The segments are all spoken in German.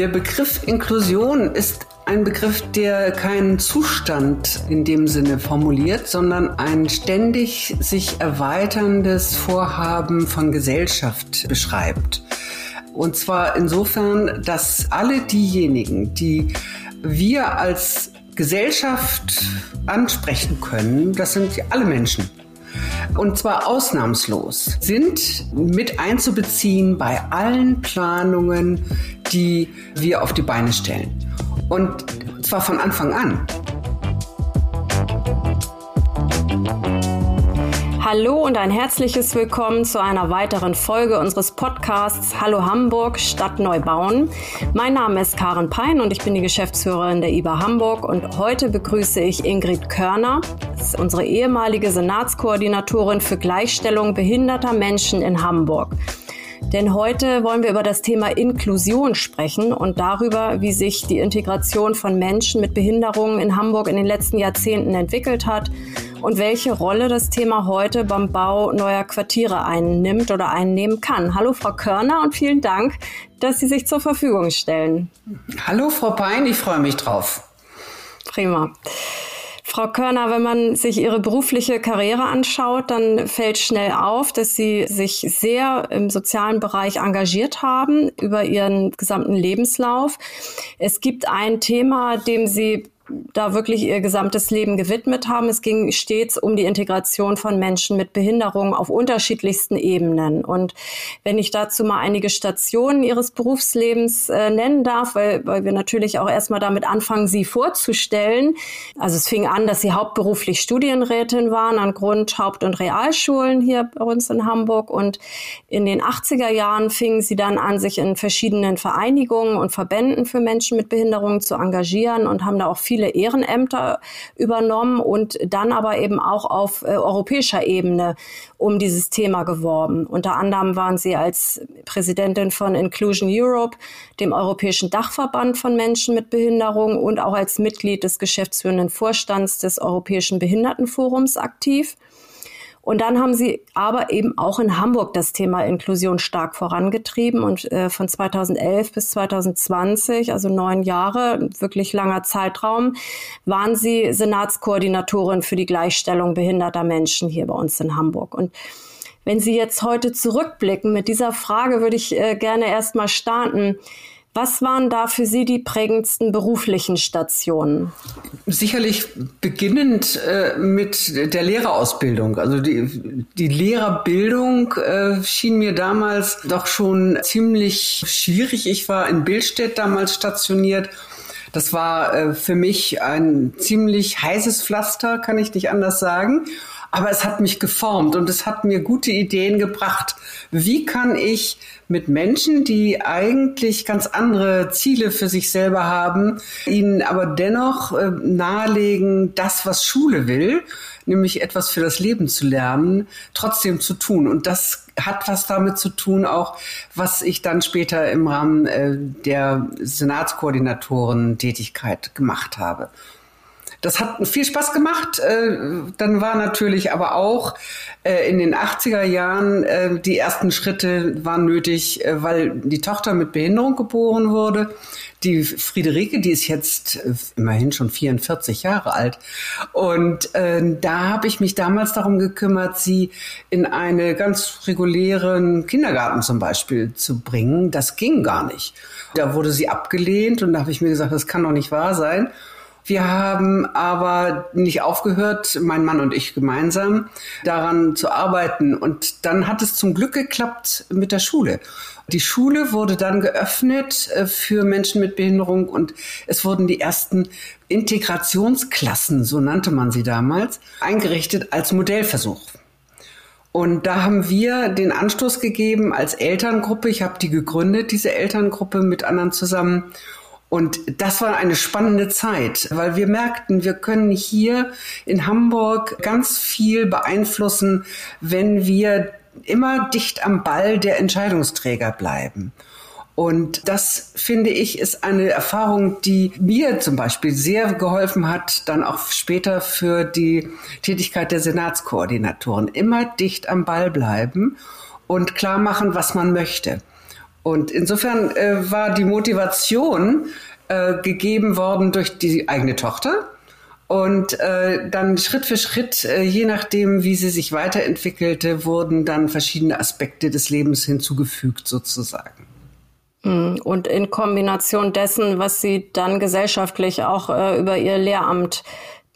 Der Begriff Inklusion ist ein Begriff, der keinen Zustand in dem Sinne formuliert, sondern ein ständig sich erweiterndes Vorhaben von Gesellschaft beschreibt. Und zwar insofern, dass alle diejenigen, die wir als Gesellschaft ansprechen können, das sind alle Menschen. Und zwar ausnahmslos sind mit einzubeziehen bei allen Planungen, die wir auf die Beine stellen. Und zwar von Anfang an. Hallo und ein herzliches Willkommen zu einer weiteren Folge unseres Podcasts Hallo Hamburg Stadt Neubauen. Mein Name ist Karen Pein und ich bin die Geschäftsführerin der IBA Hamburg und heute begrüße ich Ingrid Körner, unsere ehemalige Senatskoordinatorin für Gleichstellung behinderter Menschen in Hamburg. Denn heute wollen wir über das Thema Inklusion sprechen und darüber, wie sich die Integration von Menschen mit Behinderungen in Hamburg in den letzten Jahrzehnten entwickelt hat und welche Rolle das Thema heute beim Bau neuer Quartiere einnimmt oder einnehmen kann. Hallo Frau Körner und vielen Dank, dass Sie sich zur Verfügung stellen. Hallo Frau Pein, ich freue mich drauf. Prima. Frau Körner, wenn man sich Ihre berufliche Karriere anschaut, dann fällt schnell auf, dass Sie sich sehr im sozialen Bereich engagiert haben über Ihren gesamten Lebenslauf. Es gibt ein Thema, dem Sie da wirklich ihr gesamtes Leben gewidmet haben. Es ging stets um die Integration von Menschen mit Behinderungen auf unterschiedlichsten Ebenen. Und wenn ich dazu mal einige Stationen ihres Berufslebens äh, nennen darf, weil, weil wir natürlich auch erstmal damit anfangen, sie vorzustellen. Also es fing an, dass sie hauptberuflich Studienrätin waren an Grund-, Haupt- und Realschulen hier bei uns in Hamburg. Und in den 80er Jahren fingen sie dann an, sich in verschiedenen Vereinigungen und Verbänden für Menschen mit Behinderungen zu engagieren und haben da auch viele viele Ehrenämter übernommen und dann aber eben auch auf äh, europäischer Ebene um dieses Thema geworben. Unter anderem waren sie als Präsidentin von Inclusion Europe, dem europäischen Dachverband von Menschen mit Behinderung und auch als Mitglied des geschäftsführenden Vorstands des Europäischen Behindertenforums aktiv. Und dann haben sie aber eben auch in Hamburg das Thema Inklusion stark vorangetrieben und äh, von 2011 bis 2020, also neun Jahre, wirklich langer Zeitraum, waren sie Senatskoordinatorin für die Gleichstellung behinderter Menschen hier bei uns in Hamburg. Und wenn Sie jetzt heute zurückblicken mit dieser Frage, würde ich äh, gerne erst mal starten. Was waren da für Sie die prägendsten beruflichen Stationen? Sicherlich beginnend äh, mit der Lehrerausbildung. Also die, die Lehrerbildung äh, schien mir damals doch schon ziemlich schwierig. Ich war in Billstedt damals stationiert. Das war äh, für mich ein ziemlich heißes Pflaster, kann ich nicht anders sagen aber es hat mich geformt und es hat mir gute Ideen gebracht. Wie kann ich mit Menschen, die eigentlich ganz andere Ziele für sich selber haben, ihnen aber dennoch äh, nahelegen, das, was Schule will, nämlich etwas für das Leben zu lernen, trotzdem zu tun. Und das hat was damit zu tun, auch was ich dann später im Rahmen äh, der Senatskoordinatoren-Tätigkeit gemacht habe. Das hat viel Spaß gemacht. Äh, dann war natürlich aber auch äh, in den 80er Jahren äh, die ersten Schritte waren nötig, weil die Tochter mit Behinderung geboren wurde. Die Friederike, die ist jetzt immerhin schon 44 Jahre alt. Und da habe ich mich damals darum gekümmert, sie in eine ganz regulären Kindergarten zum Beispiel zu bringen. Das ging gar nicht. Da wurde sie abgelehnt und da habe ich mir gesagt, das kann doch nicht wahr sein. Wir haben aber nicht aufgehört, mein Mann und ich gemeinsam, daran zu arbeiten. Und dann hat es zum Glück geklappt mit der Schule. Die Schule wurde dann geöffnet äh, für Menschen mit Behinderung und es wurden die ersten Integrationsklassen, so nannte man sie damals, eingerichtet als Modellversuch. Und da haben wir den Anstoß gegeben als Elterngruppe. Ich habe die gegründet, diese Elterngruppe mit anderen zusammen. Und das war eine spannende Zeit, weil wir merkten, wir können hier in Hamburg ganz viel beeinflussen, wenn wir immer dicht am Ball der Entscheidungsträger bleiben. Und das, finde ich, ist eine Erfahrung, die mir zum Beispiel sehr geholfen hat, dann auch später für die Tätigkeit der Senatskoordinatoren. Immer dicht am Ball bleiben und klar machen, was man möchte. Und insofern äh, war die Motivation äh, gegeben worden durch die eigene Tochter. Und äh, dann Schritt für Schritt, äh, je nachdem, wie sie sich weiterentwickelte, wurden dann verschiedene Aspekte des Lebens hinzugefügt sozusagen. Hm, und in Kombination dessen, was Sie dann gesellschaftlich auch äh, über Ihr Lehramt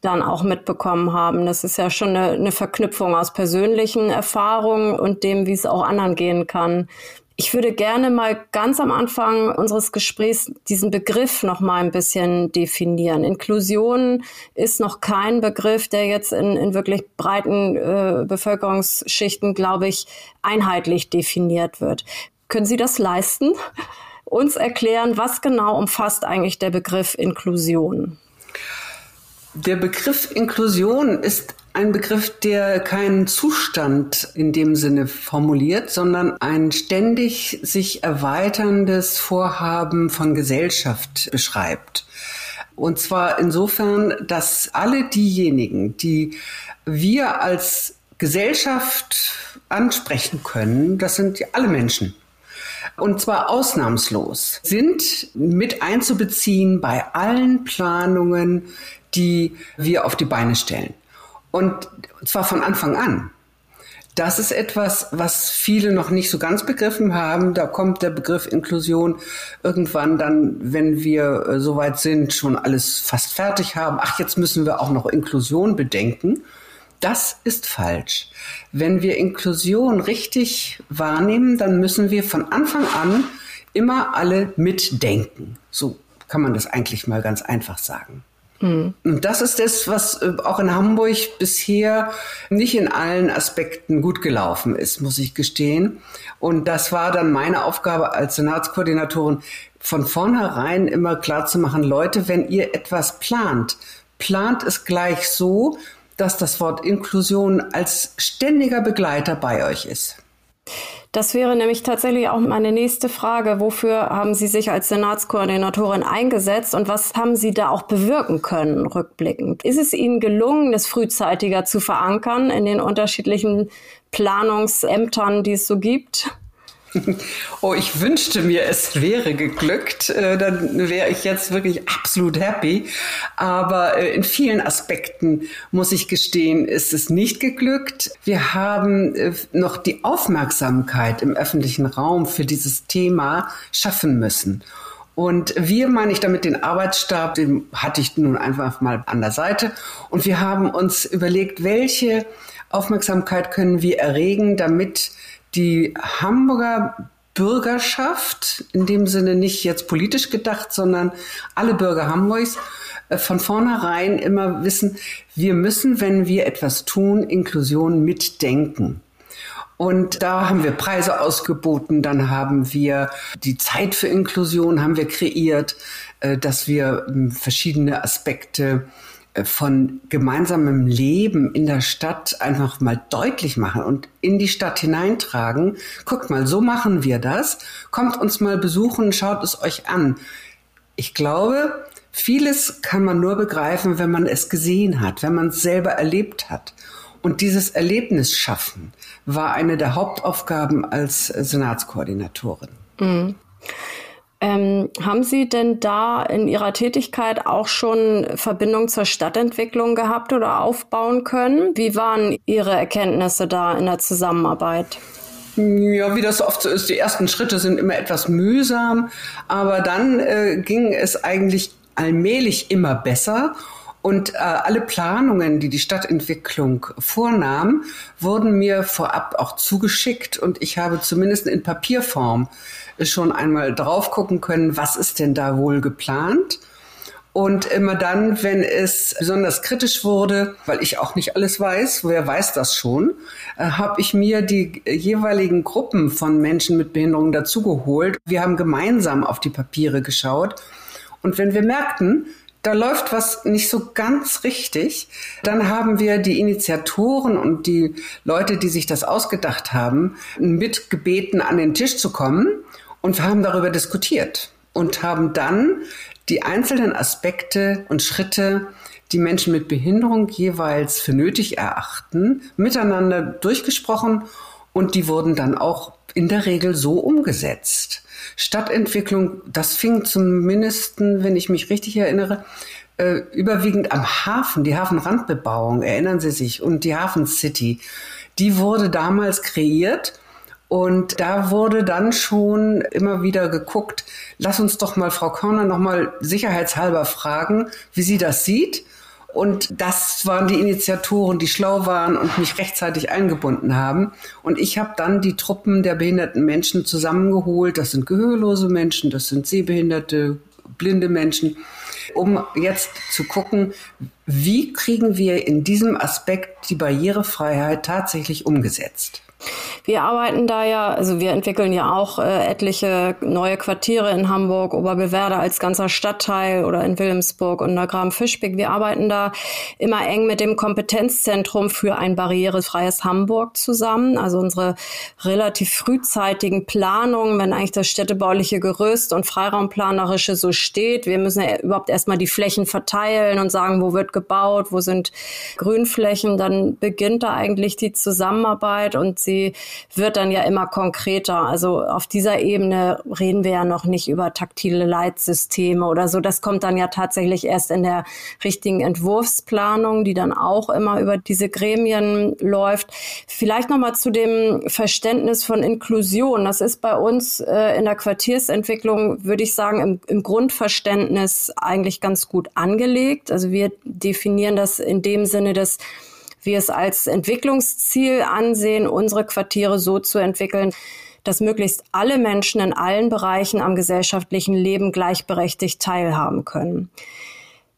dann auch mitbekommen haben. Das ist ja schon eine, eine Verknüpfung aus persönlichen Erfahrungen und dem, wie es auch anderen gehen kann. Ich würde gerne mal ganz am Anfang unseres Gesprächs diesen Begriff noch mal ein bisschen definieren. Inklusion ist noch kein Begriff, der jetzt in, in wirklich breiten äh, Bevölkerungsschichten, glaube ich, einheitlich definiert wird. Können Sie das leisten? Uns erklären, was genau umfasst eigentlich der Begriff Inklusion? Der Begriff Inklusion ist ein Begriff, der keinen Zustand in dem Sinne formuliert, sondern ein ständig sich erweiterndes Vorhaben von Gesellschaft beschreibt. Und zwar insofern, dass alle diejenigen, die wir als Gesellschaft ansprechen können, das sind alle Menschen. Und zwar ausnahmslos sind mit einzubeziehen bei allen Planungen, die wir auf die Beine stellen. Und zwar von Anfang an. Das ist etwas, was viele noch nicht so ganz begriffen haben. Da kommt der Begriff Inklusion irgendwann dann, wenn wir äh, soweit sind, schon alles fast fertig haben. Ach, jetzt müssen wir auch noch Inklusion bedenken. Das ist falsch. Wenn wir Inklusion richtig wahrnehmen, dann müssen wir von Anfang an immer alle mitdenken. So kann man das eigentlich mal ganz einfach sagen. Mhm. Und das ist das, was äh, auch in Hamburg bisher nicht in allen Aspekten gut gelaufen ist, muss ich gestehen. Und das war dann meine Aufgabe als Senatskoordinatorin, von vornherein immer klar zu machen, Leute, wenn ihr etwas plant, plant es gleich so, dass das Wort Inklusion als ständiger Begleiter bei euch ist. Das wäre nämlich tatsächlich auch meine nächste Frage. Wofür haben Sie sich als Senatskoordinatorin eingesetzt und was haben Sie da auch bewirken können, rückblickend? Ist es Ihnen gelungen, es frühzeitiger zu verankern in den unterschiedlichen Planungsämtern, die es so gibt? Oh, ich wünschte mir, es wäre geglückt. Äh, dann wäre ich jetzt wirklich absolut happy. Aber äh, in vielen Aspekten, muss ich gestehen, ist es nicht geglückt. Wir haben äh, noch die Aufmerksamkeit im öffentlichen Raum für dieses Thema schaffen müssen. Und wir meine ich damit den Arbeitsstab, den hatte ich nun einfach mal an der Seite. Und wir haben uns überlegt, welche Aufmerksamkeit können wir erregen, damit die Hamburger Bürgerschaft, in dem Sinne nicht jetzt politisch gedacht, sondern alle Bürger Hamburgs, äh, von vornherein immer wissen, wir müssen, wenn wir etwas tun, Inklusion mitdenken. Und da haben wir Preise ausgeboten, dann haben wir die Zeit für Inklusion haben wir kreiert, äh, dass wir ähm, verschiedene Aspekte von gemeinsamem Leben in der Stadt einfach mal deutlich machen und in die Stadt hineintragen. Guckt mal, so machen wir das. Kommt uns mal besuchen, schaut es euch an. Ich glaube, vieles kann man nur begreifen, wenn man es gesehen hat, wenn man es selber erlebt hat. Und dieses Erlebnis schaffen war eine der Hauptaufgaben als Senatskoordinatorin. Mhm. Ähm, haben Sie denn da in Ihrer Tätigkeit auch schon Verbindung zur Stadtentwicklung gehabt oder aufbauen können? Wie waren Ihre Erkenntnisse da in der Zusammenarbeit? Ja, wie das oft so ist, die ersten Schritte sind immer etwas mühsam, aber dann äh, ging es eigentlich allmählich immer besser. Und äh, alle Planungen, die die Stadtentwicklung vornahm, wurden mir vorab auch zugeschickt und ich habe zumindest in Papierform schon einmal drauf gucken können, was ist denn da wohl geplant. Und immer dann, wenn es besonders kritisch wurde, weil ich auch nicht alles weiß, wer weiß das schon, äh, habe ich mir die jeweiligen Gruppen von Menschen mit Behinderungen dazugeholt. Wir haben gemeinsam auf die Papiere geschaut. Und wenn wir merkten, da läuft was nicht so ganz richtig, dann haben wir die Initiatoren und die Leute, die sich das ausgedacht haben, mitgebeten, an den Tisch zu kommen und wir haben darüber diskutiert und haben dann die einzelnen Aspekte und Schritte, die Menschen mit Behinderung jeweils für nötig erachten, miteinander durchgesprochen und die wurden dann auch in der Regel so umgesetzt. Stadtentwicklung, das fing zumindest, wenn ich mich richtig erinnere, äh, überwiegend am Hafen, die Hafenrandbebauung, erinnern Sie sich, und die Hafen City, die wurde damals kreiert. Und da wurde dann schon immer wieder geguckt, lass uns doch mal Frau Körner noch mal sicherheitshalber fragen, wie sie das sieht. Und das waren die Initiatoren, die schlau waren und mich rechtzeitig eingebunden haben. Und ich habe dann die Truppen der behinderten Menschen zusammengeholt. Das sind gehörlose Menschen, das sind sehbehinderte, blinde Menschen, um jetzt zu gucken, wie kriegen wir in diesem Aspekt die Barrierefreiheit tatsächlich umgesetzt. Wir arbeiten da ja, also wir entwickeln ja auch äh, etliche neue Quartiere in Hamburg, Oberbewerder als ganzer Stadtteil oder in Wilhelmsburg und Neugraben-Fischbeck. Wir arbeiten da immer eng mit dem Kompetenzzentrum für ein barrierefreies Hamburg zusammen. Also unsere relativ frühzeitigen Planungen, wenn eigentlich das städtebauliche Gerüst und Freiraumplanerische so steht. Wir müssen ja überhaupt erstmal die Flächen verteilen und sagen, wo wird gebaut, wo sind Grünflächen. Dann beginnt da eigentlich die Zusammenarbeit und sie wird dann ja immer konkreter. Also auf dieser Ebene reden wir ja noch nicht über taktile Leitsysteme oder so. Das kommt dann ja tatsächlich erst in der richtigen Entwurfsplanung, die dann auch immer über diese Gremien läuft. Vielleicht noch mal zu dem Verständnis von Inklusion. Das ist bei uns äh, in der Quartiersentwicklung, würde ich sagen, im, im Grundverständnis eigentlich ganz gut angelegt. Also wir definieren das in dem Sinne, dass wir es als Entwicklungsziel ansehen, unsere Quartiere so zu entwickeln, dass möglichst alle Menschen in allen Bereichen am gesellschaftlichen Leben gleichberechtigt teilhaben können.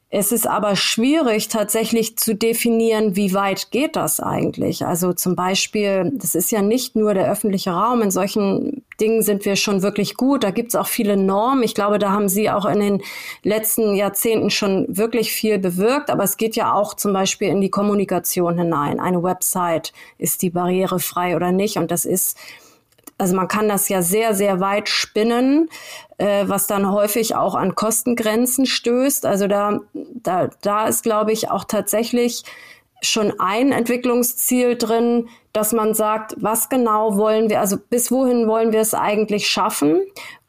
Es ist aber schwierig tatsächlich zu definieren, wie weit geht das eigentlich. Also zum Beispiel, das ist ja nicht nur der öffentliche Raum. In solchen Dingen sind wir schon wirklich gut. Da gibt es auch viele Normen. Ich glaube, da haben Sie auch in den letzten Jahrzehnten schon wirklich viel bewirkt. Aber es geht ja auch zum Beispiel in die Kommunikation hinein. Eine Website, ist die barrierefrei oder nicht? Und das ist also man kann das ja sehr, sehr weit spinnen, äh, was dann häufig auch an Kostengrenzen stößt. Also da, da, da ist, glaube ich, auch tatsächlich schon ein Entwicklungsziel drin, dass man sagt, was genau wollen wir, also bis wohin wollen wir es eigentlich schaffen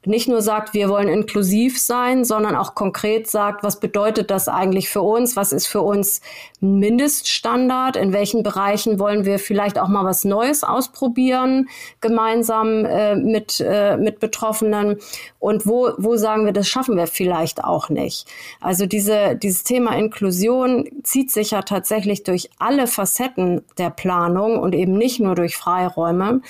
nicht nur sagt, wir wollen inklusiv sein, sondern auch konkret sagt, was bedeutet das eigentlich für uns? Was ist für uns ein Mindeststandard? In welchen Bereichen wollen wir vielleicht auch mal was Neues ausprobieren, gemeinsam äh, mit, äh, mit Betroffenen? Und wo, wo sagen wir, das schaffen wir vielleicht auch nicht? Also diese, dieses Thema Inklusion zieht sich ja tatsächlich durch alle Facetten der Planung und eben nicht nur durch Freiräume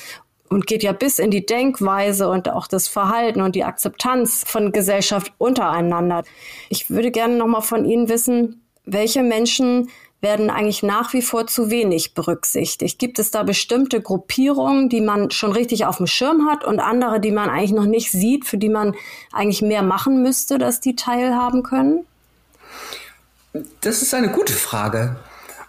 und geht ja bis in die Denkweise und auch das Verhalten und die Akzeptanz von Gesellschaft untereinander. Ich würde gerne noch mal von Ihnen wissen, welche Menschen werden eigentlich nach wie vor zu wenig berücksichtigt. Gibt es da bestimmte Gruppierungen, die man schon richtig auf dem Schirm hat und andere, die man eigentlich noch nicht sieht, für die man eigentlich mehr machen müsste, dass die teilhaben können? Das ist eine gute Frage.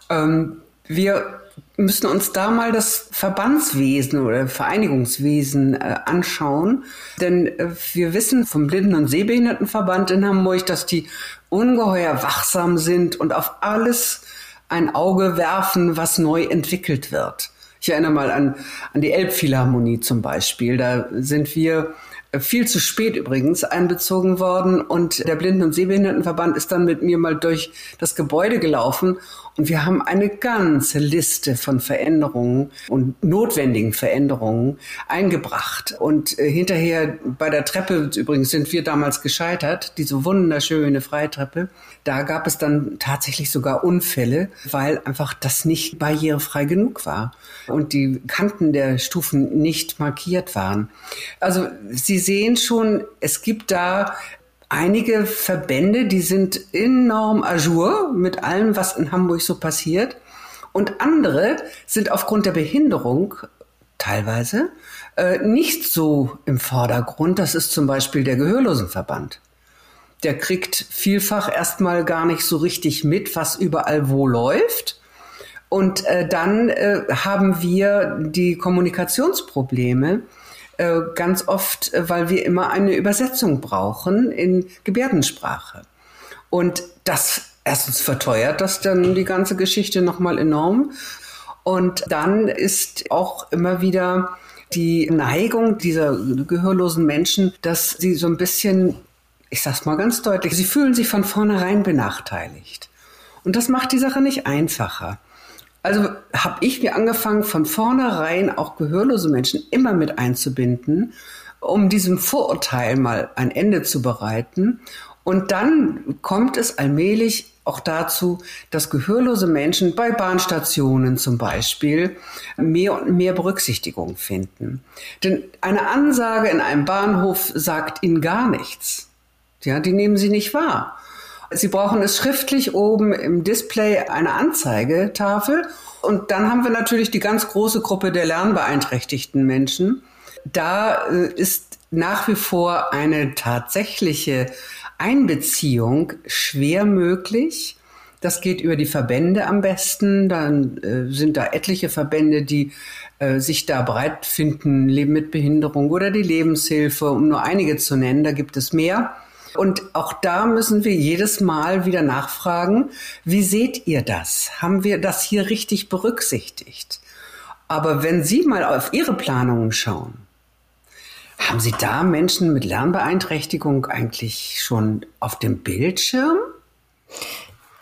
Ähm, wir müssen uns da mal das Verbandswesen oder Vereinigungswesen äh, anschauen. Denn äh, wir wissen vom Blinden- und Sehbehindertenverband in Hamburg, dass die ungeheuer wachsam sind und auf alles ein Auge werfen, was neu entwickelt wird. Ich erinnere mal an, an die Elbphilharmonie zum Beispiel. Da sind wir äh, viel zu spät übrigens einbezogen worden und der Blinden- und Sehbehindertenverband ist dann mit mir mal durch das Gebäude gelaufen und wir haben eine ganze Liste von Veränderungen und notwendigen Veränderungen eingebracht. Und äh, hinterher bei der Treppe, übrigens sind wir damals gescheitert, diese wunderschöne Freitreppe, da gab es dann tatsächlich sogar Unfälle, weil einfach das nicht barrierefrei genug war und die Kanten der Stufen nicht markiert waren. Also Sie sehen schon, es gibt da einige Verbände, die sind enorm ajour mit allem, was in Hamburg so passiert. Und andere sind aufgrund der Behinderung teilweise äh, nicht so im Vordergrund. Das ist zum Beispiel der Gehörlosenverband. Der kriegt vielfach erstmal gar nicht so richtig mit, was überall wo läuft. Und äh, dann äh, haben wir die Kommunikationsprobleme, äh, ganz oft, äh, weil wir immer eine Übersetzung brauchen in Gebärdensprache. Und das erstens verteuert das dann die ganze Geschichte nochmal enorm. Und dann ist auch immer wieder die Neigung dieser gehörlosen Menschen, dass sie so ein bisschen, ich sag's mal ganz deutlich, sie fühlen sich von vornherein benachteiligt. Und das macht die Sache nicht einfacher. Also habe ich mir angefangen, von vornherein auch gehörlose Menschen immer mit einzubinden, um diesem Vorurteil mal ein Ende zu bereiten. Und dann kommt es allmählich auch dazu, dass gehörlose Menschen bei Bahnstationen zum Beispiel mehr und mehr Berücksichtigung finden. Denn eine Ansage in einem Bahnhof sagt ihnen gar nichts. Ja, die nehmen sie nicht wahr. Sie brauchen es schriftlich oben im Display eine Anzeigetafel. Und dann haben wir natürlich die ganz große Gruppe der lernbeeinträchtigten Menschen. Da äh, ist nach wie vor eine tatsächliche Einbeziehung schwer möglich. Das geht über die Verbände am besten. Dann äh, sind da etliche Verbände, die äh, sich da bereit finden, Leben mit Behinderung oder die Lebenshilfe, um nur einige zu nennen. Da gibt es mehr. Und auch da müssen wir jedes Mal wieder nachfragen, wie seht ihr das? Haben wir das hier richtig berücksichtigt? Aber wenn Sie mal auf Ihre Planungen schauen, haben Sie da Menschen mit Lernbeeinträchtigung eigentlich schon auf dem Bildschirm?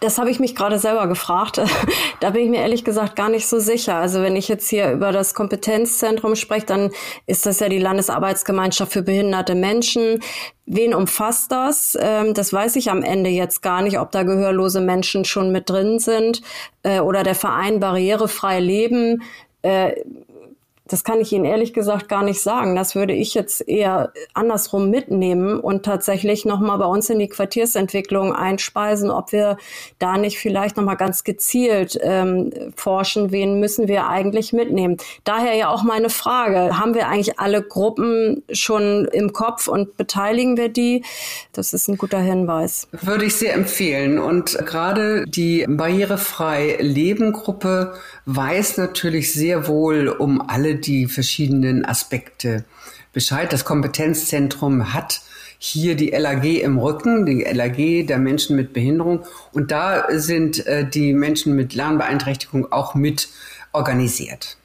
Das habe ich mich gerade selber gefragt. da bin ich mir ehrlich gesagt gar nicht so sicher. Also wenn ich jetzt hier über das Kompetenzzentrum spreche, dann ist das ja die Landesarbeitsgemeinschaft für behinderte Menschen. Wen umfasst das? Ähm, das weiß ich am Ende jetzt gar nicht, ob da gehörlose Menschen schon mit drin sind äh, oder der Verein Barrierefrei Leben äh, das kann ich Ihnen ehrlich gesagt gar nicht sagen. Das würde ich jetzt eher andersrum mitnehmen und tatsächlich nochmal bei uns in die Quartiersentwicklung einspeisen, ob wir da nicht vielleicht nochmal ganz gezielt ähm, forschen, wen müssen wir eigentlich mitnehmen. Daher ja auch meine Frage, haben wir eigentlich alle Gruppen schon im Kopf und beteiligen wir die? Das ist ein guter Hinweis. Würde ich sehr empfehlen. Und gerade die barrierefrei Leben Gruppe weiß natürlich sehr wohl um alle die verschiedenen Aspekte Bescheid. Das Kompetenzzentrum hat hier die LAG im Rücken, die LAG der Menschen mit Behinderung. Und da sind äh, die Menschen mit Lernbeeinträchtigung auch mit organisiert.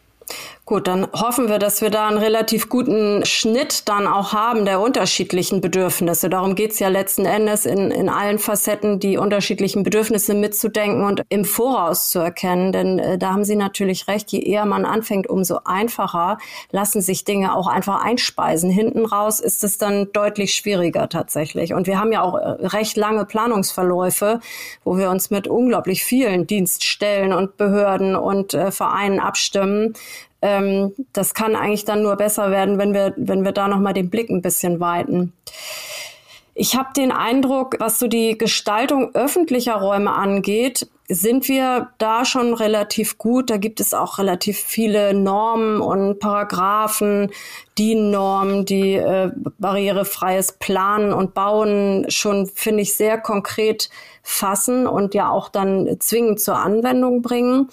Gut, dann hoffen wir, dass wir da einen relativ guten Schnitt dann auch haben der unterschiedlichen Bedürfnisse. Darum geht's ja letzten Endes in, in allen Facetten, die unterschiedlichen Bedürfnisse mitzudenken und im Voraus zu erkennen. Denn äh, da haben Sie natürlich recht, je eher man anfängt, umso einfacher lassen sich Dinge auch einfach einspeisen. Hinten raus ist es dann deutlich schwieriger tatsächlich. Und wir haben ja auch äh, recht lange Planungsverläufe, wo wir uns mit unglaublich vielen Dienststellen und Behörden und äh, Vereinen abstimmen ähm, das kann eigentlich dann nur besser werden, wenn wir, wenn wir da nochmal den Blick ein bisschen weiten. Ich habe den Eindruck, was so die Gestaltung öffentlicher Räume angeht, sind wir da schon relativ gut. Da gibt es auch relativ viele Normen und Paragraphen, DIN-Normen, die äh, barrierefreies Planen und Bauen schon, finde ich, sehr konkret fassen und ja auch dann zwingend zur Anwendung bringen.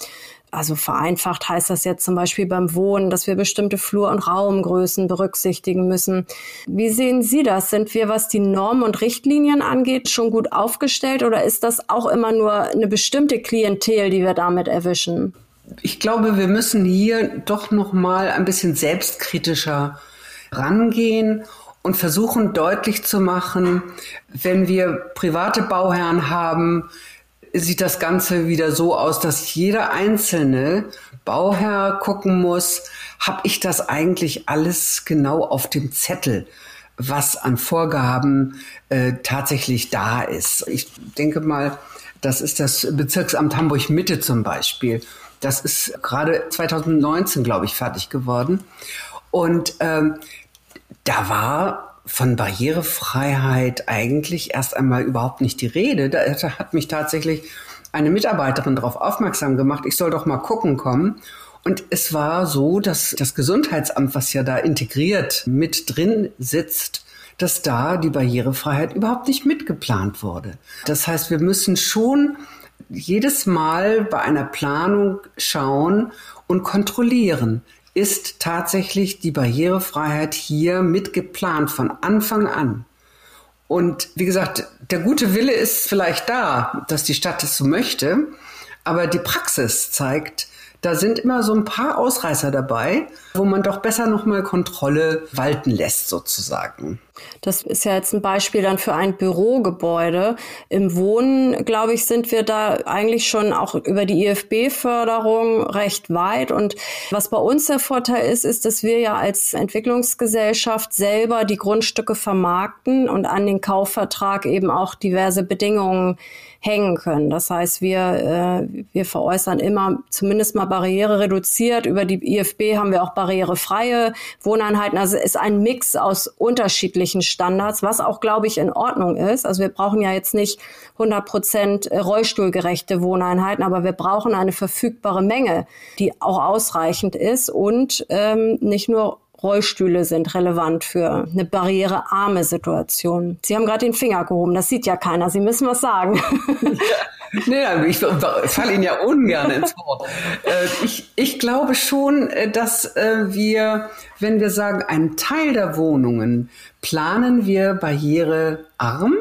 Also vereinfacht heißt das jetzt zum Beispiel beim Wohnen, dass wir bestimmte Flur- und Raumgrößen berücksichtigen müssen. Wie sehen Sie das? Sind wir, was die Normen und Richtlinien angeht, schon gut aufgestellt oder ist das auch immer nur eine bestimmte Klientel, die wir damit erwischen? Ich glaube, wir müssen hier doch noch mal ein bisschen selbstkritischer rangehen und versuchen deutlich zu machen, wenn wir private Bauherren haben, sieht das Ganze wieder so aus, dass jeder einzelne Bauherr gucken muss, habe ich das eigentlich alles genau auf dem Zettel, was an Vorgaben äh, tatsächlich da ist. Ich denke mal, das ist das Bezirksamt Hamburg Mitte zum Beispiel. Das ist gerade 2019, glaube ich, fertig geworden. Und ähm, da war von Barrierefreiheit eigentlich erst einmal überhaupt nicht die Rede. Da hat mich tatsächlich eine Mitarbeiterin darauf aufmerksam gemacht, ich soll doch mal gucken kommen. Und es war so, dass das Gesundheitsamt, was ja da integriert mit drin sitzt, dass da die Barrierefreiheit überhaupt nicht mitgeplant wurde. Das heißt, wir müssen schon jedes Mal bei einer Planung schauen und kontrollieren, ist tatsächlich die Barrierefreiheit hier mitgeplant von Anfang an. Und wie gesagt, der gute Wille ist vielleicht da, dass die Stadt es so möchte, aber die Praxis zeigt, da sind immer so ein paar Ausreißer dabei, wo man doch besser nochmal Kontrolle walten lässt sozusagen. Das ist ja jetzt ein Beispiel dann für ein Bürogebäude. Im Wohnen, glaube ich, sind wir da eigentlich schon auch über die IFB-Förderung recht weit. Und was bei uns der Vorteil ist, ist, dass wir ja als Entwicklungsgesellschaft selber die Grundstücke vermarkten und an den Kaufvertrag eben auch diverse Bedingungen hängen können. Das heißt, wir, äh, wir veräußern immer zumindest mal Barriere reduziert. Über die IFB haben wir auch barrierefreie Wohneinheiten. Also ist ein Mix aus unterschiedlichen Standards, was auch, glaube ich, in Ordnung ist. Also wir brauchen ja jetzt nicht 100 Prozent rollstuhlgerechte Wohneinheiten, aber wir brauchen eine verfügbare Menge, die auch ausreichend ist und ähm, nicht nur Rollstühle sind relevant für eine barrierearme Situation. Sie haben gerade den Finger gehoben, das sieht ja keiner. Sie müssen was sagen. Ja. Nee, ich falle Ihnen ja ungern ins Wort. Äh, ich, ich glaube schon, äh, dass äh, wir, wenn wir sagen, einen Teil der Wohnungen planen wir barrierearm,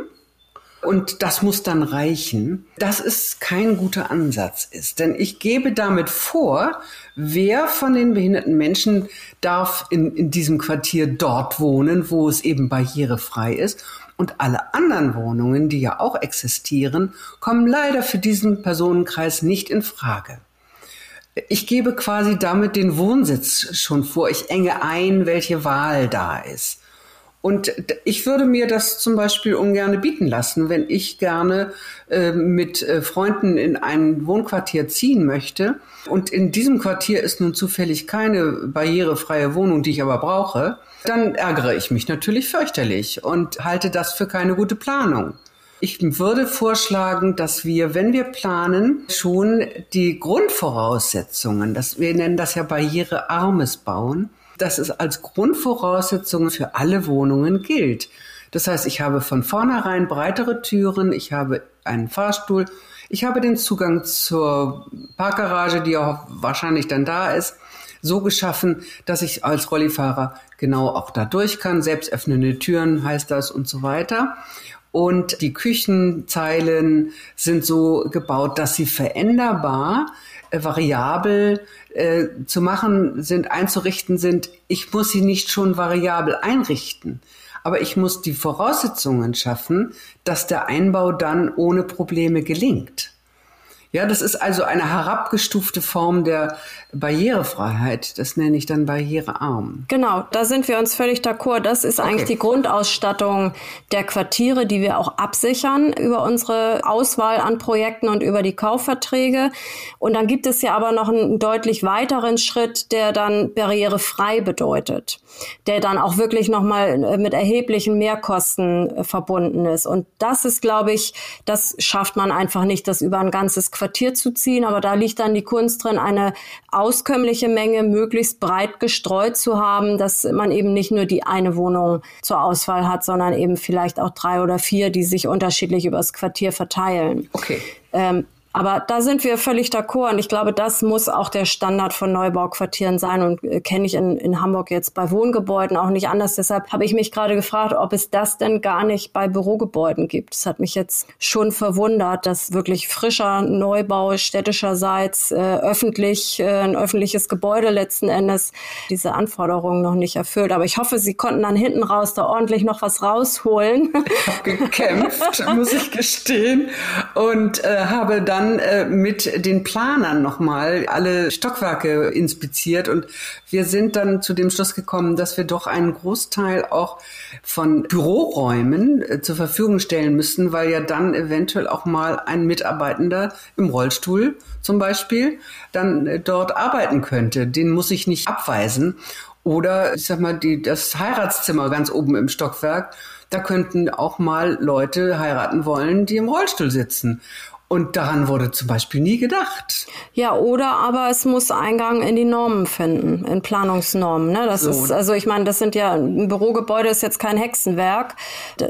und das muss dann reichen, dass es kein guter Ansatz ist. Denn ich gebe damit vor, wer von den behinderten Menschen darf in, in diesem Quartier dort wohnen, wo es eben barrierefrei ist. Und alle anderen Wohnungen, die ja auch existieren, kommen leider für diesen Personenkreis nicht in Frage. Ich gebe quasi damit den Wohnsitz schon vor. Ich enge ein, welche Wahl da ist. Und ich würde mir das zum Beispiel ungern bieten lassen, wenn ich gerne äh, mit äh, Freunden in ein Wohnquartier ziehen möchte. Und in diesem Quartier ist nun zufällig keine barrierefreie Wohnung, die ich aber brauche. Dann ärgere ich mich natürlich fürchterlich und halte das für keine gute Planung. Ich würde vorschlagen, dass wir, wenn wir planen, schon die Grundvoraussetzungen, das, wir nennen das ja barrierearmes Bauen, dass es als Grundvoraussetzung für alle Wohnungen gilt. Das heißt, ich habe von vornherein breitere Türen, ich habe einen Fahrstuhl, ich habe den Zugang zur Parkgarage, die auch wahrscheinlich dann da ist, so geschaffen, dass ich als Rollifahrer genau auch da durch kann. Selbstöffnende Türen heißt das und so weiter. Und die Küchenzeilen sind so gebaut, dass sie veränderbar äh, variabel äh, zu machen sind, einzurichten sind. Ich muss sie nicht schon variabel einrichten, aber ich muss die Voraussetzungen schaffen, dass der Einbau dann ohne Probleme gelingt. Ja, das ist also eine herabgestufte Form der Barrierefreiheit. Das nenne ich dann barrierearm. Genau, da sind wir uns völlig d'accord. Das ist okay. eigentlich die Grundausstattung der Quartiere, die wir auch absichern über unsere Auswahl an Projekten und über die Kaufverträge. Und dann gibt es ja aber noch einen deutlich weiteren Schritt, der dann barrierefrei bedeutet, der dann auch wirklich nochmal äh, mit erheblichen Mehrkosten äh, verbunden ist. Und das ist, glaube ich, das schafft man einfach nicht, das über ein ganzes Quartier zu ziehen. Aber da liegt dann die Kunst drin, eine auskömmliche Menge möglichst breit gestreut zu haben, dass man eben nicht nur die eine Wohnung zur Auswahl hat, sondern eben vielleicht auch drei oder vier, die sich unterschiedlich übers Quartier verteilen. Okay. Ähm, aber da sind wir völlig d'accord und ich glaube, das muss auch der Standard von Neubauquartieren sein und äh, kenne ich in, in Hamburg jetzt bei Wohngebäuden auch nicht anders. Deshalb habe ich mich gerade gefragt, ob es das denn gar nicht bei Bürogebäuden gibt. Das hat mich jetzt schon verwundert, dass wirklich frischer Neubau städtischerseits äh, öffentlich, äh, ein öffentliches Gebäude letzten Endes diese Anforderungen noch nicht erfüllt. Aber ich hoffe, Sie konnten dann hinten raus da ordentlich noch was rausholen. Ich habe gekämpft, muss ich gestehen, und äh, habe dann dann äh, mit den Planern nochmal alle Stockwerke inspiziert und wir sind dann zu dem Schluss gekommen, dass wir doch einen Großteil auch von Büroräumen äh, zur Verfügung stellen müssen, weil ja dann eventuell auch mal ein Mitarbeitender im Rollstuhl zum Beispiel dann äh, dort arbeiten könnte. Den muss ich nicht abweisen. Oder ich sag mal, die, das Heiratszimmer ganz oben im Stockwerk, da könnten auch mal Leute heiraten wollen, die im Rollstuhl sitzen. Und daran wurde zum Beispiel nie gedacht. Ja, oder aber es muss Eingang in die Normen finden, in Planungsnormen. Ne? Das so. ist, also ich meine, das sind ja, ein Bürogebäude ist jetzt kein Hexenwerk.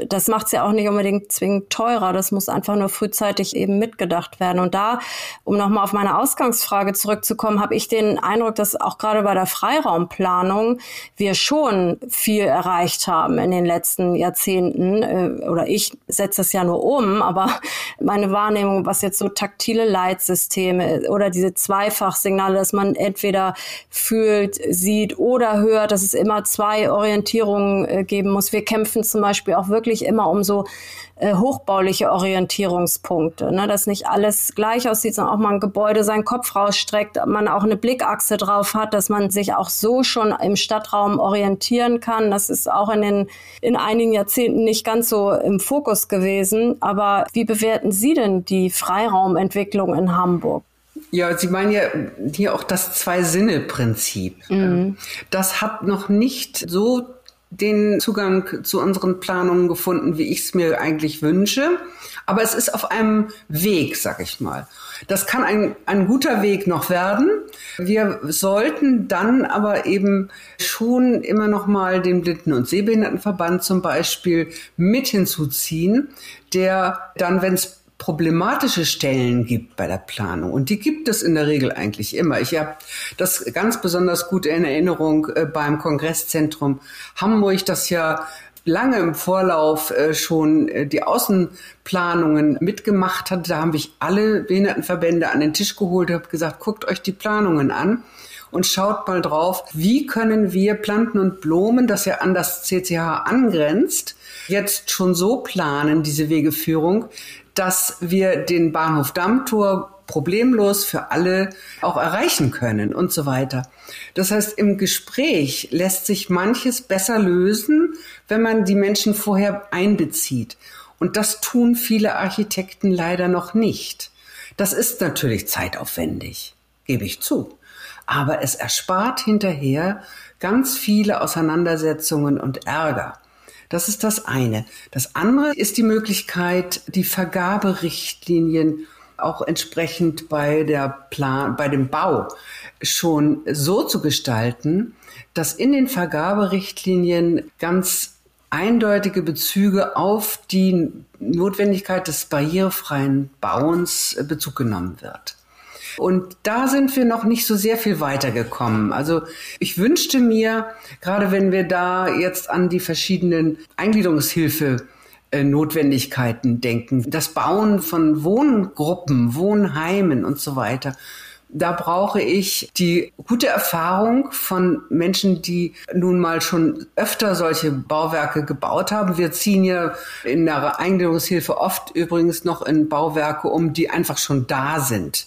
Das macht es ja auch nicht unbedingt zwingend teurer. Das muss einfach nur frühzeitig eben mitgedacht werden. Und da, um nochmal auf meine Ausgangsfrage zurückzukommen, habe ich den Eindruck, dass auch gerade bei der Freiraumplanung wir schon viel erreicht haben in den letzten Jahrzehnten. Äh, oder ich setze es ja nur um, aber meine Wahrnehmung was jetzt so taktile Leitsysteme oder diese Zweifachsignale, dass man entweder fühlt, sieht oder hört, dass es immer zwei Orientierungen äh, geben muss. Wir kämpfen zum Beispiel auch wirklich immer um so äh, hochbauliche Orientierungspunkte, ne? dass nicht alles gleich aussieht, sondern auch mal ein Gebäude seinen Kopf rausstreckt, man auch eine Blickachse drauf hat, dass man sich auch so schon im Stadtraum orientieren kann. Das ist auch in den in einigen Jahrzehnten nicht ganz so im Fokus gewesen. Aber wie bewerten Sie denn die Freiraumentwicklung in Hamburg? Ja, Sie meinen ja hier auch das Zwei-Sinne-Prinzip. Mhm. Das hat noch nicht so den Zugang zu unseren Planungen gefunden, wie ich es mir eigentlich wünsche. Aber es ist auf einem Weg, sag ich mal. Das kann ein, ein guter Weg noch werden. Wir sollten dann aber eben schon immer noch mal den Blinden- und Sehbehindertenverband zum Beispiel mit hinzuziehen, der dann, wenn es problematische Stellen gibt bei der Planung. Und die gibt es in der Regel eigentlich immer. Ich habe das ganz besonders gut in Erinnerung äh, beim Kongresszentrum Hamburg, das ja lange im Vorlauf äh, schon äh, die Außenplanungen mitgemacht hat. Da haben mich alle Behindertenverbände an den Tisch geholt und habe gesagt, guckt euch die Planungen an und schaut mal drauf, wie können wir Planten und Blumen, das ja an das CCH angrenzt, jetzt schon so planen, diese Wegeführung, dass wir den Bahnhof Dammtor problemlos für alle auch erreichen können und so weiter. Das heißt, im Gespräch lässt sich manches besser lösen, wenn man die Menschen vorher einbezieht. Und das tun viele Architekten leider noch nicht. Das ist natürlich zeitaufwendig, gebe ich zu. Aber es erspart hinterher ganz viele Auseinandersetzungen und Ärger. Das ist das eine. Das andere ist die Möglichkeit, die Vergaberichtlinien auch entsprechend bei der Plan, bei dem Bau schon so zu gestalten, dass in den Vergaberichtlinien ganz eindeutige Bezüge auf die Notwendigkeit des barrierefreien Bauens Bezug genommen wird. Und da sind wir noch nicht so sehr viel weitergekommen. Also ich wünschte mir, gerade wenn wir da jetzt an die verschiedenen Eingliederungshilfe Notwendigkeiten denken, das Bauen von Wohngruppen, Wohnheimen und so weiter. Da brauche ich die gute Erfahrung von Menschen, die nun mal schon öfter solche Bauwerke gebaut haben. Wir ziehen ja in der Eingliederungshilfe oft übrigens noch in Bauwerke um, die einfach schon da sind.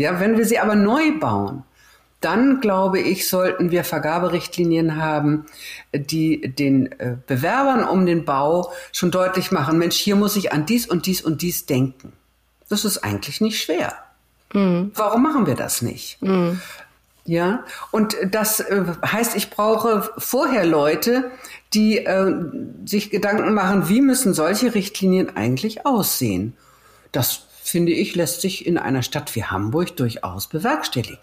Ja, wenn wir sie aber neu bauen, dann glaube ich, sollten wir Vergaberichtlinien haben, die den äh, Bewerbern um den Bau schon deutlich machen, Mensch, hier muss ich an dies und dies und dies denken. Das ist eigentlich nicht schwer. Mhm. Warum machen wir das nicht? Mhm. Ja, und das äh, heißt, ich brauche vorher Leute, die äh, sich Gedanken machen, wie müssen solche Richtlinien eigentlich aussehen. Das finde ich, lässt sich in einer Stadt wie Hamburg durchaus bewerkstelligen.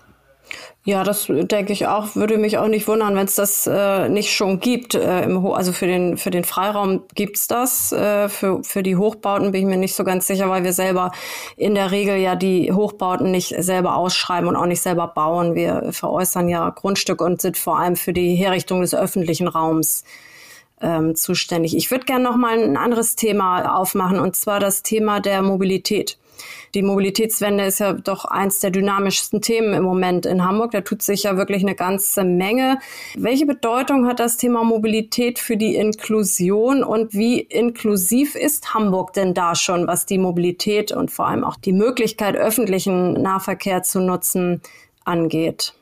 Ja, das denke ich auch. Würde mich auch nicht wundern, wenn es das äh, nicht schon gibt. Äh, im Ho also für den, für den Freiraum gibt's das. Äh, für, für die Hochbauten bin ich mir nicht so ganz sicher, weil wir selber in der Regel ja die Hochbauten nicht selber ausschreiben und auch nicht selber bauen. Wir veräußern ja Grundstücke und sind vor allem für die Herrichtung des öffentlichen Raums ähm, zuständig. Ich würde gerne noch mal ein anderes Thema aufmachen, und zwar das Thema der Mobilität. Die Mobilitätswende ist ja doch eins der dynamischsten Themen im Moment in Hamburg. Da tut sich ja wirklich eine ganze Menge. Welche Bedeutung hat das Thema Mobilität für die Inklusion und wie inklusiv ist Hamburg denn da schon, was die Mobilität und vor allem auch die Möglichkeit, öffentlichen Nahverkehr zu nutzen, angeht?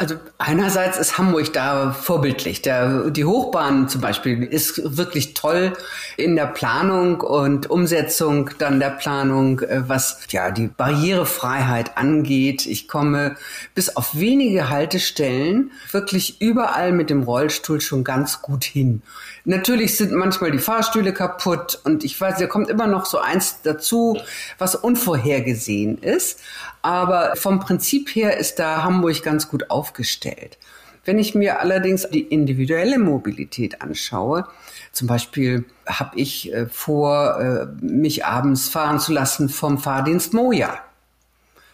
Also einerseits ist Hamburg da vorbildlich. Der, die Hochbahn zum Beispiel ist wirklich toll in der Planung und Umsetzung dann der Planung, äh, was ja die Barrierefreiheit angeht. Ich komme bis auf wenige Haltestellen wirklich überall mit dem Rollstuhl schon ganz gut hin. Natürlich sind manchmal die Fahrstühle kaputt und ich weiß, da kommt immer noch so eins dazu, was unvorhergesehen ist. Aber vom Prinzip her ist da Hamburg ganz gut aufgestellt. Wenn ich mir allerdings die individuelle Mobilität anschaue, zum Beispiel habe ich äh, vor, äh, mich abends fahren zu lassen vom Fahrdienst Moja.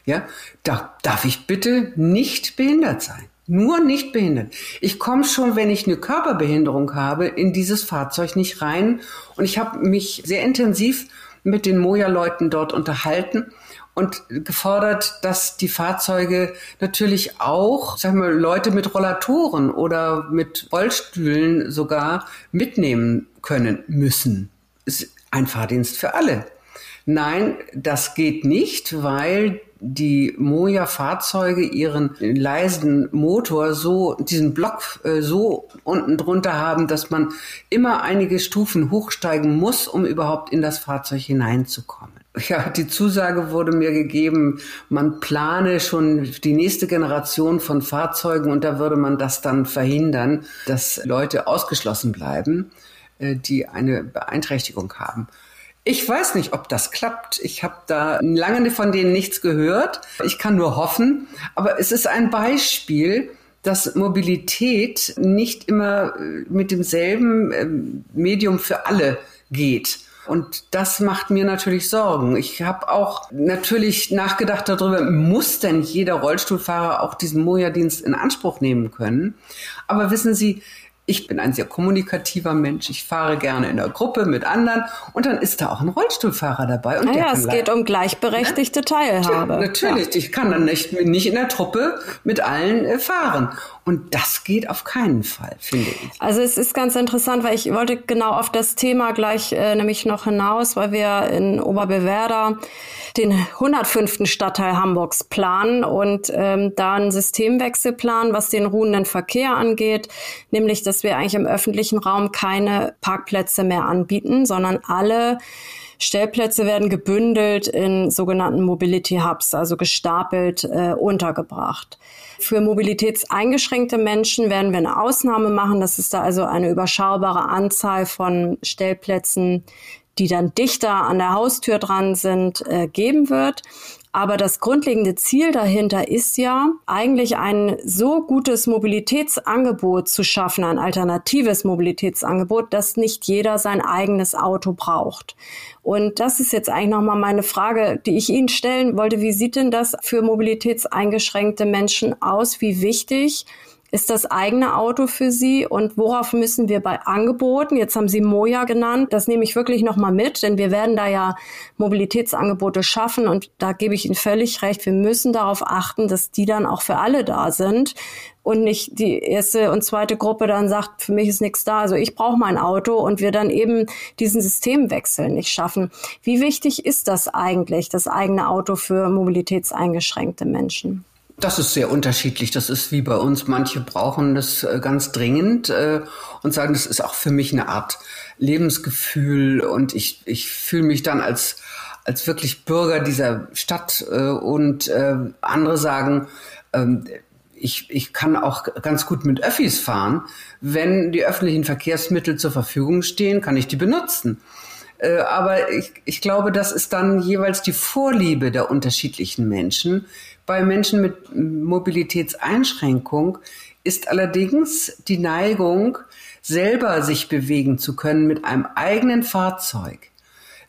Ja, da darf ich bitte nicht behindert sein. Nur nicht behindert. Ich komme schon, wenn ich eine Körperbehinderung habe, in dieses Fahrzeug nicht rein. Und ich habe mich sehr intensiv mit den Moja-Leuten dort unterhalten und gefordert, dass die Fahrzeuge natürlich auch, sagen wir, Leute mit Rollatoren oder mit Rollstühlen sogar mitnehmen können müssen. Ist ein Fahrdienst für alle. Nein, das geht nicht, weil die Moja-Fahrzeuge ihren leisen Motor so, diesen Block äh, so unten drunter haben, dass man immer einige Stufen hochsteigen muss, um überhaupt in das Fahrzeug hineinzukommen. Ja, die Zusage wurde mir gegeben, man plane schon die nächste Generation von Fahrzeugen und da würde man das dann verhindern, dass Leute ausgeschlossen bleiben, äh, die eine Beeinträchtigung haben. Ich weiß nicht, ob das klappt. Ich habe da lange von denen nichts gehört. Ich kann nur hoffen. Aber es ist ein Beispiel, dass Mobilität nicht immer äh, mit demselben ähm, Medium für alle geht. Und das macht mir natürlich Sorgen. Ich habe auch natürlich nachgedacht darüber, muss denn jeder Rollstuhlfahrer auch diesen Moja-Dienst in Anspruch nehmen können? Aber wissen Sie, ich bin ein sehr kommunikativer Mensch. Ich fahre gerne in der Gruppe mit anderen und dann ist da auch ein Rollstuhlfahrer dabei. Und naja, es geht um gleichberechtigte? Teilhabe. Natürlich. Ja. Ich kann dann nicht, nicht in der Truppe mit allen äh, fahren. Und das geht auf keinen Fall, finde ich. Also es ist ganz interessant, weil ich wollte genau auf das Thema gleich äh, nämlich noch hinaus, weil wir in Oberbewerder den 105. Stadtteil Hamburgs planen und ähm, da einen Systemwechsel planen, was den ruhenden Verkehr angeht, nämlich dass wir eigentlich im öffentlichen Raum keine Parkplätze mehr anbieten, sondern alle Stellplätze werden gebündelt in sogenannten Mobility Hubs, also gestapelt äh, untergebracht. Für mobilitätseingeschränkte Menschen werden wir eine Ausnahme machen. Das ist da also eine überschaubare Anzahl von Stellplätzen, die dann dichter an der Haustür dran sind, äh, geben wird. Aber das grundlegende Ziel dahinter ist ja, eigentlich ein so gutes Mobilitätsangebot zu schaffen, ein alternatives Mobilitätsangebot, dass nicht jeder sein eigenes Auto braucht. Und das ist jetzt eigentlich nochmal meine Frage, die ich Ihnen stellen wollte. Wie sieht denn das für mobilitätseingeschränkte Menschen aus? Wie wichtig ist das eigene Auto für Sie und worauf müssen wir bei Angeboten, jetzt haben Sie Moja genannt, das nehme ich wirklich nochmal mit, denn wir werden da ja Mobilitätsangebote schaffen und da gebe ich Ihnen völlig recht, wir müssen darauf achten, dass die dann auch für alle da sind und nicht die erste und zweite Gruppe dann sagt, für mich ist nichts da, also ich brauche mein Auto und wir dann eben diesen Systemwechsel nicht schaffen. Wie wichtig ist das eigentlich, das eigene Auto für mobilitätseingeschränkte Menschen? Das ist sehr unterschiedlich. Das ist wie bei uns. Manche brauchen das äh, ganz dringend äh, und sagen, das ist auch für mich eine Art Lebensgefühl und ich, ich fühle mich dann als, als wirklich Bürger dieser Stadt äh, und andere sagen, ähm, ich, ich kann auch ganz gut mit Öffis fahren. Wenn die öffentlichen Verkehrsmittel zur Verfügung stehen, kann ich die benutzen. Äh, aber ich, ich glaube, das ist dann jeweils die Vorliebe der unterschiedlichen Menschen, bei Menschen mit Mobilitätseinschränkung ist allerdings die Neigung, selber sich bewegen zu können mit einem eigenen Fahrzeug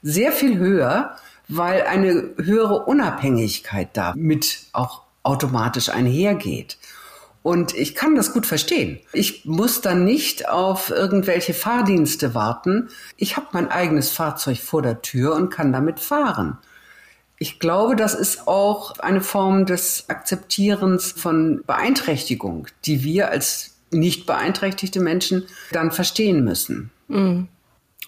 sehr viel höher, weil eine höhere Unabhängigkeit damit auch automatisch einhergeht. Und ich kann das gut verstehen. Ich muss dann nicht auf irgendwelche Fahrdienste warten. Ich habe mein eigenes Fahrzeug vor der Tür und kann damit fahren. Ich glaube, das ist auch eine Form des Akzeptierens von Beeinträchtigung, die wir als nicht beeinträchtigte Menschen dann verstehen müssen. Mhm.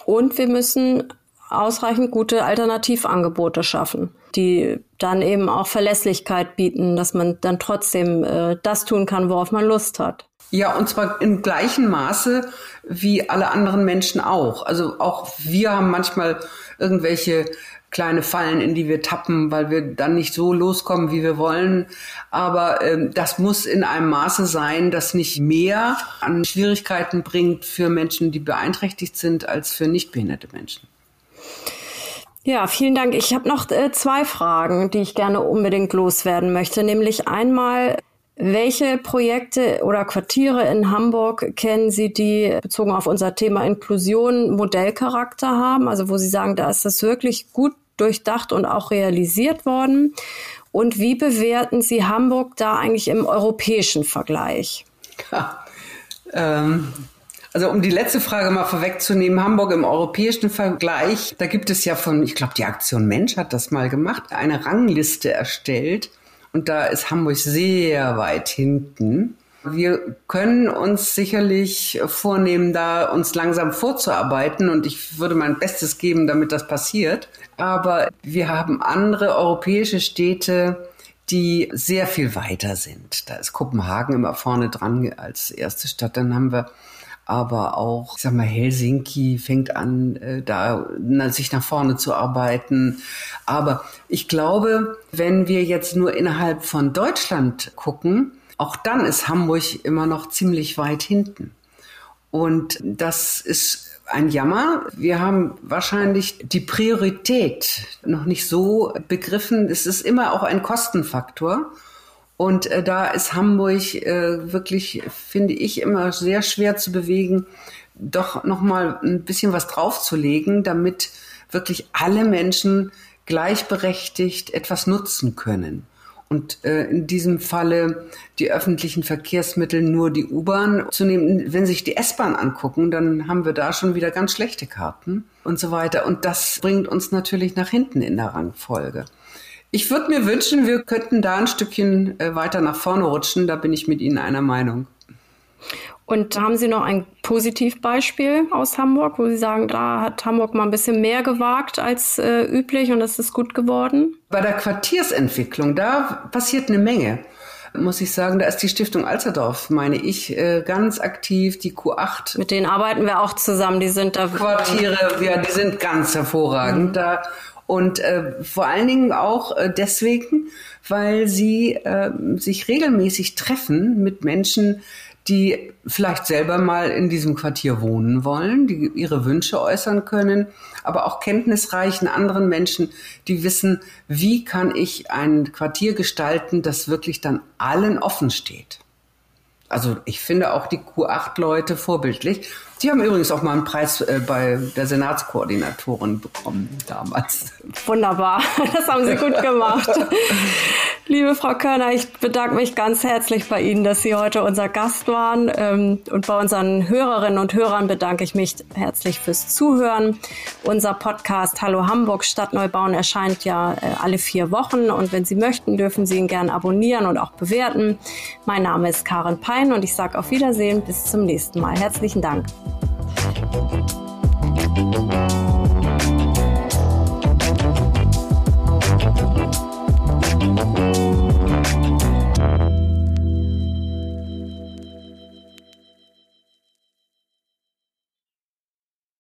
Und wir müssen ausreichend gute Alternativangebote schaffen, die dann eben auch Verlässlichkeit bieten, dass man dann trotzdem äh, das tun kann, worauf man Lust hat. Ja, und zwar im gleichen Maße wie alle anderen Menschen auch. Also auch wir haben manchmal irgendwelche kleine Fallen, in die wir tappen, weil wir dann nicht so loskommen, wie wir wollen. Aber ähm, das muss in einem Maße sein, das nicht mehr an Schwierigkeiten bringt für Menschen, die beeinträchtigt sind, als für nicht behinderte Menschen. Ja, vielen Dank. Ich habe noch äh, zwei Fragen, die ich gerne unbedingt loswerden möchte. Nämlich einmal, welche Projekte oder Quartiere in Hamburg kennen Sie, die bezogen auf unser Thema Inklusion Modellcharakter haben? Also wo Sie sagen, da ist das wirklich gut durchdacht und auch realisiert worden. Und wie bewerten Sie Hamburg da eigentlich im europäischen Vergleich? Ja, ähm, Also um die letzte Frage mal vorwegzunehmen, Hamburg im europäischen Vergleich, da gibt es ja von, ich glaube, die Aktion Mensch hat das mal gemacht, eine Rangliste erstellt. Und da ist Hamburg sehr weit hinten. Wir können uns sicherlich vornehmen, da uns langsam vorzuarbeiten und ich würde mein Bestes geben, damit das passiert. Aber wir haben andere europäische Städte, die sehr viel weiter sind. Da ist Kopenhagen immer vorne dran als erste Stadt. Dann haben wir aber auch, ich sag mal, Helsinki fängt an, äh, da sich nach vorne zu arbeiten. Aber ich glaube, wenn wir jetzt nur innerhalb von Deutschland gucken, auch dann ist Hamburg immer noch ziemlich weit hinten. Und das ist ein Jammer. Wir haben wahrscheinlich die Priorität noch nicht so begriffen. Es ist immer auch ein Kostenfaktor. Und äh, da ist Hamburg äh, wirklich, finde ich, immer sehr schwer zu bewegen, doch noch mal ein bisschen was draufzulegen, damit wirklich alle Menschen gleichberechtigt etwas nutzen können. Und äh, in diesem Falle die öffentlichen Verkehrsmittel nur die U-Bahn zu nehmen. Wenn sich die S-Bahn angucken, dann haben wir da schon wieder ganz schlechte Karten und so weiter. Und das bringt uns natürlich nach hinten in der Rangfolge. Ich würde mir wünschen, wir könnten da ein Stückchen äh, weiter nach vorne rutschen. Da bin ich mit Ihnen einer Meinung. Und haben Sie noch ein Positivbeispiel aus Hamburg, wo Sie sagen, da hat Hamburg mal ein bisschen mehr gewagt als äh, üblich und das ist gut geworden? Bei der Quartiersentwicklung, da passiert eine Menge muss ich sagen, da ist die Stiftung Alsterdorf, meine ich, äh, ganz aktiv, die Q8. Mit denen arbeiten wir auch zusammen, die sind da. Quartiere, ja, die sind ganz hervorragend mhm. da. Und äh, vor allen Dingen auch äh, deswegen, weil sie äh, sich regelmäßig treffen mit Menschen, die vielleicht selber mal in diesem Quartier wohnen wollen, die ihre Wünsche äußern können, aber auch kenntnisreichen anderen Menschen, die wissen, wie kann ich ein Quartier gestalten, das wirklich dann allen offen steht. Also ich finde auch die Q8-Leute vorbildlich. Die haben übrigens auch mal einen Preis äh, bei der Senatskoordinatorin bekommen damals. Wunderbar, das haben Sie gut gemacht. Liebe Frau Körner, ich bedanke mich ganz herzlich bei Ihnen, dass Sie heute unser Gast waren. Ähm, und bei unseren Hörerinnen und Hörern bedanke ich mich herzlich fürs Zuhören. Unser Podcast Hallo Hamburg Stadtneubauen erscheint ja äh, alle vier Wochen. Und wenn Sie möchten, dürfen Sie ihn gerne abonnieren und auch bewerten. Mein Name ist Karin Pein und ich sage auf Wiedersehen. Bis zum nächsten Mal. Herzlichen Dank. Thank